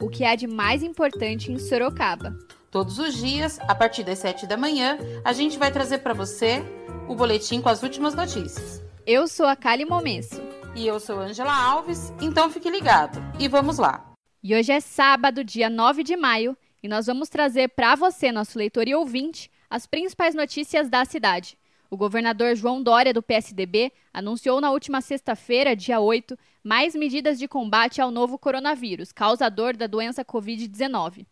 o que há de mais importante em Sorocaba. Todos os dias, a partir das 7 da manhã, a gente vai trazer para você o boletim com as últimas notícias. Eu sou a Kali Momesso. E eu sou Angela Alves, então fique ligado. E vamos lá. E hoje é sábado, dia 9 de maio, e nós vamos trazer para você, nosso leitor e ouvinte, as principais notícias da cidade. O governador João Dória, do PSDB, anunciou na última sexta-feira, dia 8, mais medidas de combate ao novo coronavírus, causador da doença Covid-19.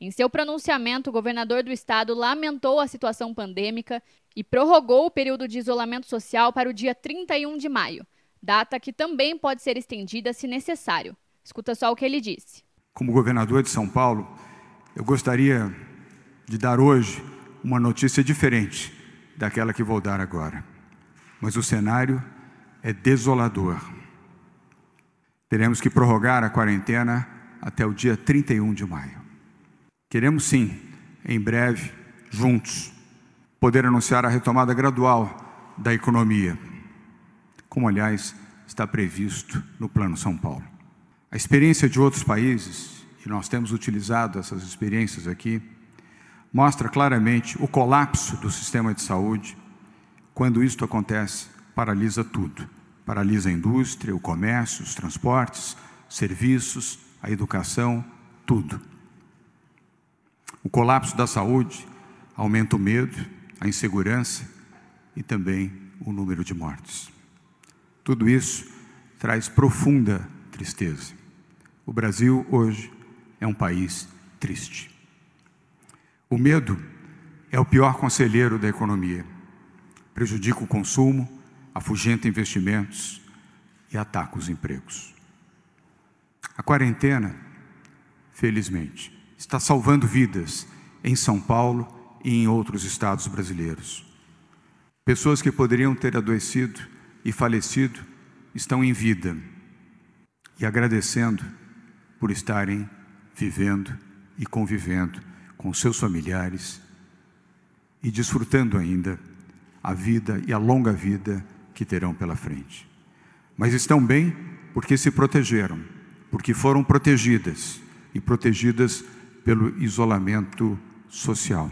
Em seu pronunciamento, o governador do estado lamentou a situação pandêmica e prorrogou o período de isolamento social para o dia 31 de maio, data que também pode ser estendida se necessário. Escuta só o que ele disse. Como governador de São Paulo, eu gostaria de dar hoje uma notícia diferente daquela que vou dar agora. Mas o cenário é desolador. Teremos que prorrogar a quarentena até o dia 31 de maio. Queremos sim, em breve, juntos, poder anunciar a retomada gradual da economia, como aliás está previsto no Plano São Paulo. A experiência de outros países, e nós temos utilizado essas experiências aqui, mostra claramente o colapso do sistema de saúde. Quando isto acontece, paralisa tudo. Paralisa a indústria, o comércio, os transportes, serviços, a educação, tudo. O colapso da saúde aumenta o medo, a insegurança e também o número de mortes. Tudo isso traz profunda tristeza. O Brasil hoje é um país triste. O medo é o pior conselheiro da economia. Prejudica o consumo, afugenta investimentos e ataca os empregos. A quarentena, felizmente, está salvando vidas em São Paulo e em outros estados brasileiros. Pessoas que poderiam ter adoecido e falecido estão em vida e agradecendo por estarem vivendo e convivendo com seus familiares e desfrutando ainda a vida e a longa vida que terão pela frente. Mas estão bem porque se protegeram, porque foram protegidas e protegidas pelo isolamento social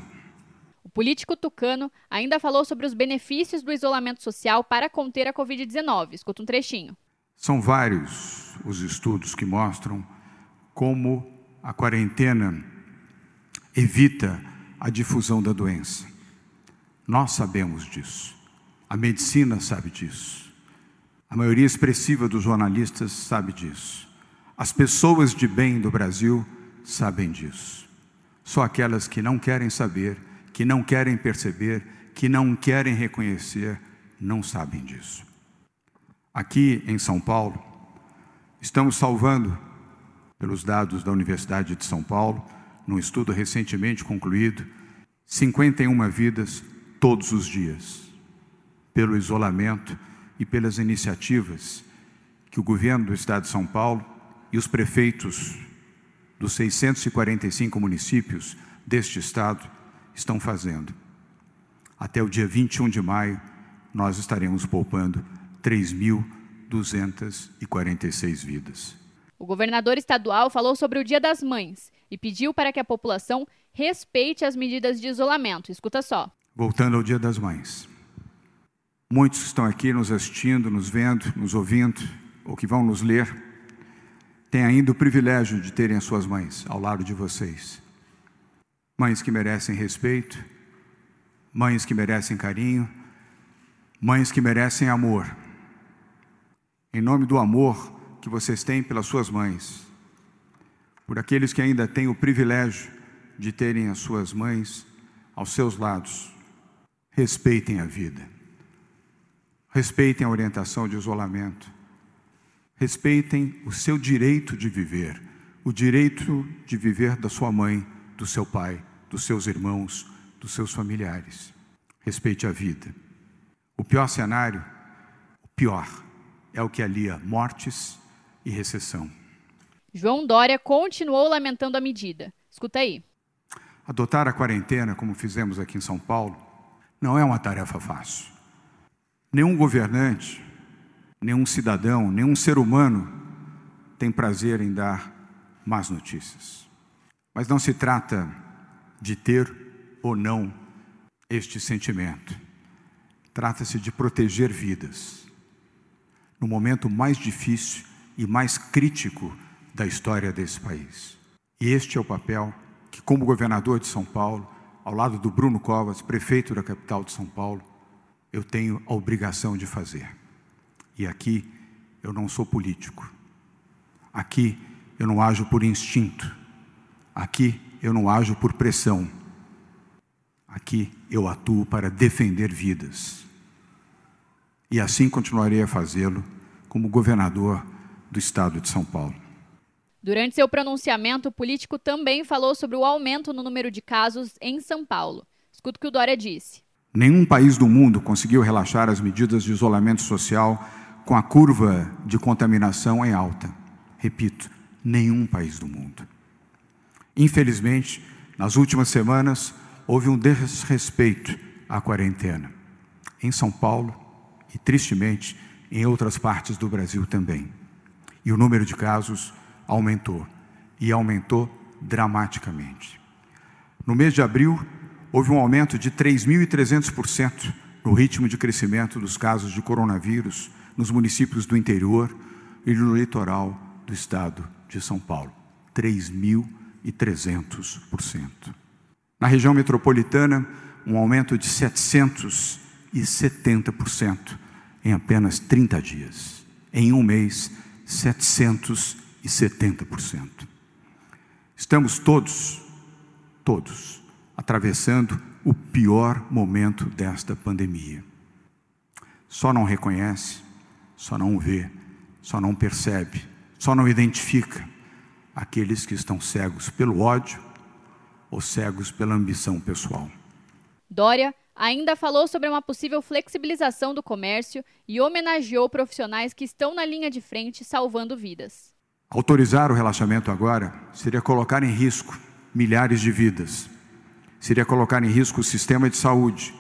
político tucano ainda falou sobre os benefícios do isolamento social para conter a Covid-19. Escuta um trechinho. São vários os estudos que mostram como a quarentena evita a difusão da doença. Nós sabemos disso. A medicina sabe disso. A maioria expressiva dos jornalistas sabe disso. As pessoas de bem do Brasil sabem disso. Só aquelas que não querem saber que não querem perceber, que não querem reconhecer, não sabem disso. Aqui em São Paulo, estamos salvando, pelos dados da Universidade de São Paulo, num estudo recentemente concluído, 51 vidas todos os dias, pelo isolamento e pelas iniciativas que o governo do Estado de São Paulo e os prefeitos dos 645 municípios deste estado estão fazendo. Até o dia 21 de maio, nós estaremos poupando 3.246 vidas. O governador estadual falou sobre o Dia das Mães e pediu para que a população respeite as medidas de isolamento. Escuta só. Voltando ao Dia das Mães. Muitos que estão aqui nos assistindo, nos vendo, nos ouvindo, ou que vão nos ler, têm ainda o privilégio de terem as suas mães ao lado de vocês mães que merecem respeito, mães que merecem carinho, mães que merecem amor. Em nome do amor que vocês têm pelas suas mães, por aqueles que ainda têm o privilégio de terem as suas mães aos seus lados, respeitem a vida, respeitem a orientação de isolamento, respeitem o seu direito de viver, o direito de viver da sua mãe, do seu pai, dos seus irmãos, dos seus familiares. Respeite a vida. O pior cenário, o pior, é o que alia mortes e recessão. João Dória continuou lamentando a medida. Escuta aí. Adotar a quarentena, como fizemos aqui em São Paulo, não é uma tarefa fácil. Nenhum governante, nenhum cidadão, nenhum ser humano tem prazer em dar más notícias. Mas não se trata de ter ou não este sentimento. Trata-se de proteger vidas. No momento mais difícil e mais crítico da história desse país. E este é o papel que, como governador de São Paulo, ao lado do Bruno Covas, prefeito da capital de São Paulo, eu tenho a obrigação de fazer. E aqui eu não sou político. Aqui eu não ajo por instinto. Aqui eu não ajo por pressão. Aqui eu atuo para defender vidas. E assim continuarei a fazê-lo como governador do estado de São Paulo. Durante seu pronunciamento, o político também falou sobre o aumento no número de casos em São Paulo. Escuta o que o Dória disse. Nenhum país do mundo conseguiu relaxar as medidas de isolamento social com a curva de contaminação em alta. Repito, nenhum país do mundo. Infelizmente, nas últimas semanas, houve um desrespeito à quarentena. Em São Paulo e, tristemente, em outras partes do Brasil também. E o número de casos aumentou. E aumentou dramaticamente. No mês de abril, houve um aumento de 3.300% no ritmo de crescimento dos casos de coronavírus nos municípios do interior e no litoral do estado de São Paulo, 3.300%. Na região metropolitana, um aumento de 770% em apenas 30 dias. Em um mês, 770%. Estamos todos, todos, atravessando o pior momento desta pandemia. Só não reconhece, só não vê, só não percebe só não identifica aqueles que estão cegos pelo ódio ou cegos pela ambição pessoal. Dória ainda falou sobre uma possível flexibilização do comércio e homenageou profissionais que estão na linha de frente salvando vidas. Autorizar o relaxamento agora seria colocar em risco milhares de vidas, seria colocar em risco o sistema de saúde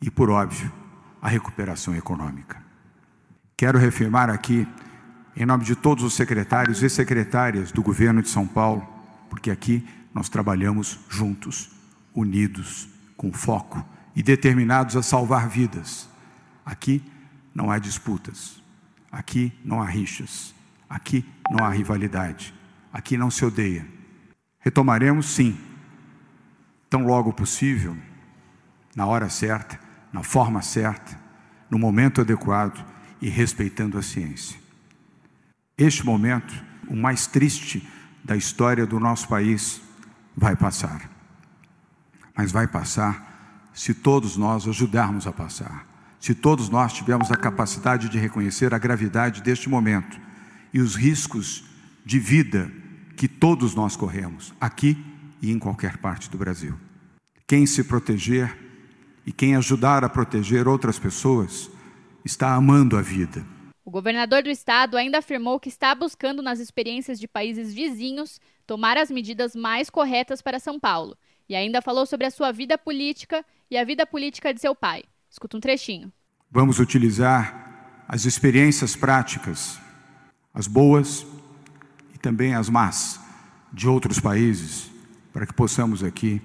e, por óbvio, a recuperação econômica. Quero reafirmar aqui em nome de todos os secretários e secretárias do governo de São Paulo, porque aqui nós trabalhamos juntos, unidos, com foco e determinados a salvar vidas. Aqui não há disputas, aqui não há rixas, aqui não há rivalidade, aqui não se odeia. Retomaremos, sim, tão logo possível, na hora certa, na forma certa, no momento adequado e respeitando a ciência. Este momento, o mais triste da história do nosso país, vai passar. Mas vai passar se todos nós ajudarmos a passar. Se todos nós tivermos a capacidade de reconhecer a gravidade deste momento e os riscos de vida que todos nós corremos, aqui e em qualquer parte do Brasil. Quem se proteger e quem ajudar a proteger outras pessoas está amando a vida. O governador do estado ainda afirmou que está buscando nas experiências de países vizinhos tomar as medidas mais corretas para São Paulo. E ainda falou sobre a sua vida política e a vida política de seu pai. Escuta um trechinho. Vamos utilizar as experiências práticas, as boas e também as más de outros países, para que possamos aqui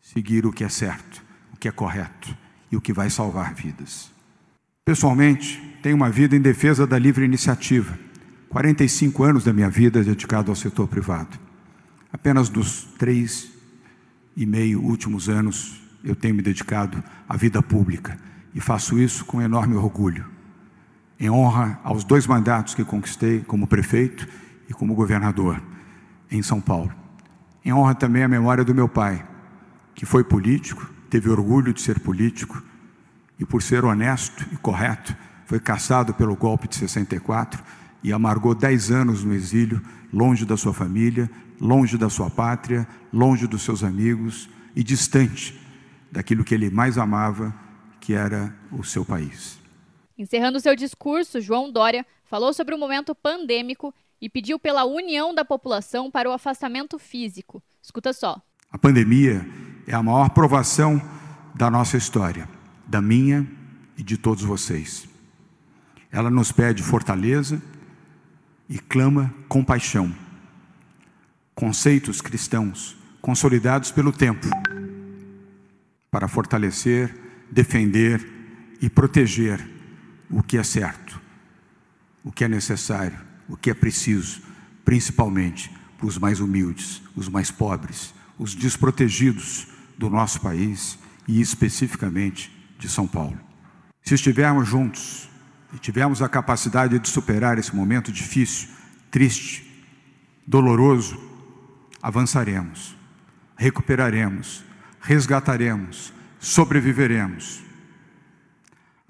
seguir o que é certo, o que é correto e o que vai salvar vidas. Pessoalmente, tenho uma vida em defesa da livre iniciativa. 45 anos da minha vida dedicado ao setor privado. Apenas dos três e meio últimos anos eu tenho me dedicado à vida pública e faço isso com enorme orgulho. Em honra aos dois mandatos que conquistei como prefeito e como governador em São Paulo. Em honra também à memória do meu pai, que foi político, teve orgulho de ser político e por ser honesto e correto, foi caçado pelo golpe de 64 e amargou dez anos no exílio, longe da sua família, longe da sua pátria, longe dos seus amigos e distante daquilo que ele mais amava, que era o seu país. Encerrando seu discurso, João Dória falou sobre o momento pandêmico e pediu pela união da população para o afastamento físico. Escuta só. A pandemia é a maior provação da nossa história, da minha e de todos vocês. Ela nos pede fortaleza e clama compaixão. Conceitos cristãos consolidados pelo tempo para fortalecer, defender e proteger o que é certo, o que é necessário, o que é preciso, principalmente para os mais humildes, os mais pobres, os desprotegidos do nosso país e especificamente de São Paulo. Se estivermos juntos e tivermos a capacidade de superar esse momento difícil, triste, doloroso, avançaremos, recuperaremos, resgataremos, sobreviveremos.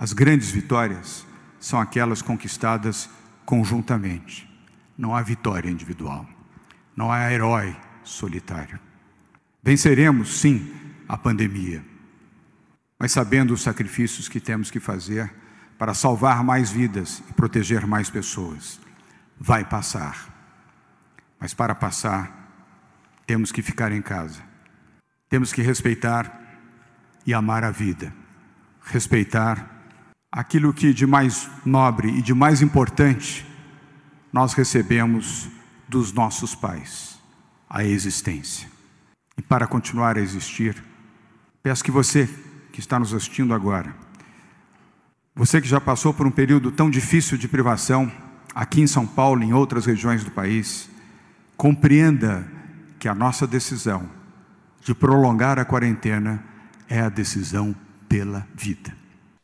As grandes vitórias são aquelas conquistadas conjuntamente. Não há vitória individual, não há herói solitário. Venceremos, sim, a pandemia, mas sabendo os sacrifícios que temos que fazer para salvar mais vidas e proteger mais pessoas. Vai passar. Mas para passar, temos que ficar em casa. Temos que respeitar e amar a vida. Respeitar aquilo que de mais nobre e de mais importante nós recebemos dos nossos pais, a existência. E para continuar a existir, peço que você que está nos assistindo agora, você que já passou por um período tão difícil de privação, aqui em São Paulo e em outras regiões do país, compreenda que a nossa decisão de prolongar a quarentena é a decisão pela vida.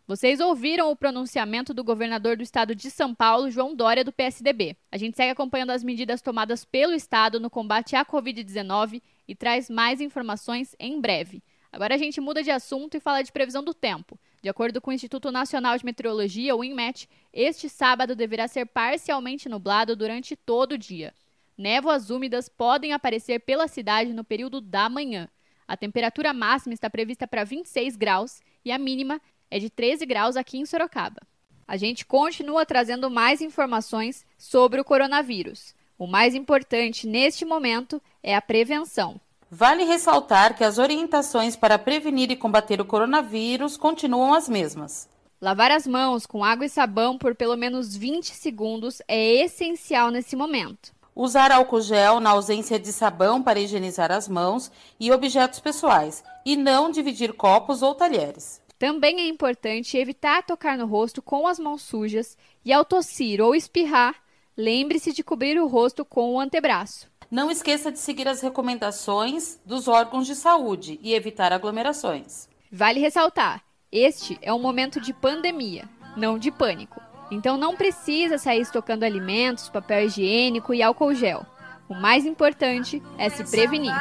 Vocês ouviram o pronunciamento do governador do estado de São Paulo, João Dória, do PSDB. A gente segue acompanhando as medidas tomadas pelo estado no combate à Covid-19 e traz mais informações em breve. Agora a gente muda de assunto e fala de previsão do tempo. De acordo com o Instituto Nacional de Meteorologia, o INMET, este sábado deverá ser parcialmente nublado durante todo o dia. Névoas úmidas podem aparecer pela cidade no período da manhã. A temperatura máxima está prevista para 26 graus e a mínima é de 13 graus aqui em Sorocaba. A gente continua trazendo mais informações sobre o coronavírus. O mais importante neste momento é a prevenção. Vale ressaltar que as orientações para prevenir e combater o coronavírus continuam as mesmas. Lavar as mãos com água e sabão por pelo menos 20 segundos é essencial nesse momento. Usar álcool gel na ausência de sabão para higienizar as mãos e objetos pessoais, e não dividir copos ou talheres. Também é importante evitar tocar no rosto com as mãos sujas e, ao tossir ou espirrar, lembre-se de cobrir o rosto com o antebraço. Não esqueça de seguir as recomendações dos órgãos de saúde e evitar aglomerações. Vale ressaltar: este é um momento de pandemia, não de pânico. Então não precisa sair estocando alimentos, papel higiênico e álcool gel. O mais importante é se prevenir.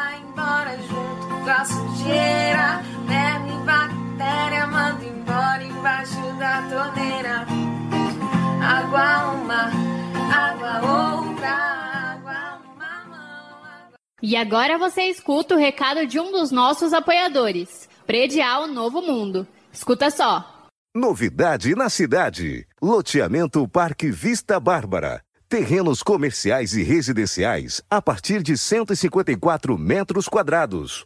Água uma, água outra. E agora você escuta o recado de um dos nossos apoiadores, Predial Novo Mundo. Escuta só. Novidade na cidade. Loteamento Parque Vista Bárbara. Terrenos comerciais e residenciais a partir de 154 metros quadrados.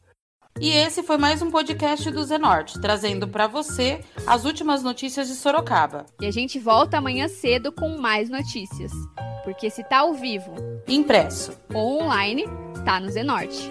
E esse foi mais um podcast do Zenorte, trazendo para você as últimas notícias de Sorocaba. E a gente volta amanhã cedo com mais notícias. Porque se tá ao vivo, impresso ou online, tá no Zenorte.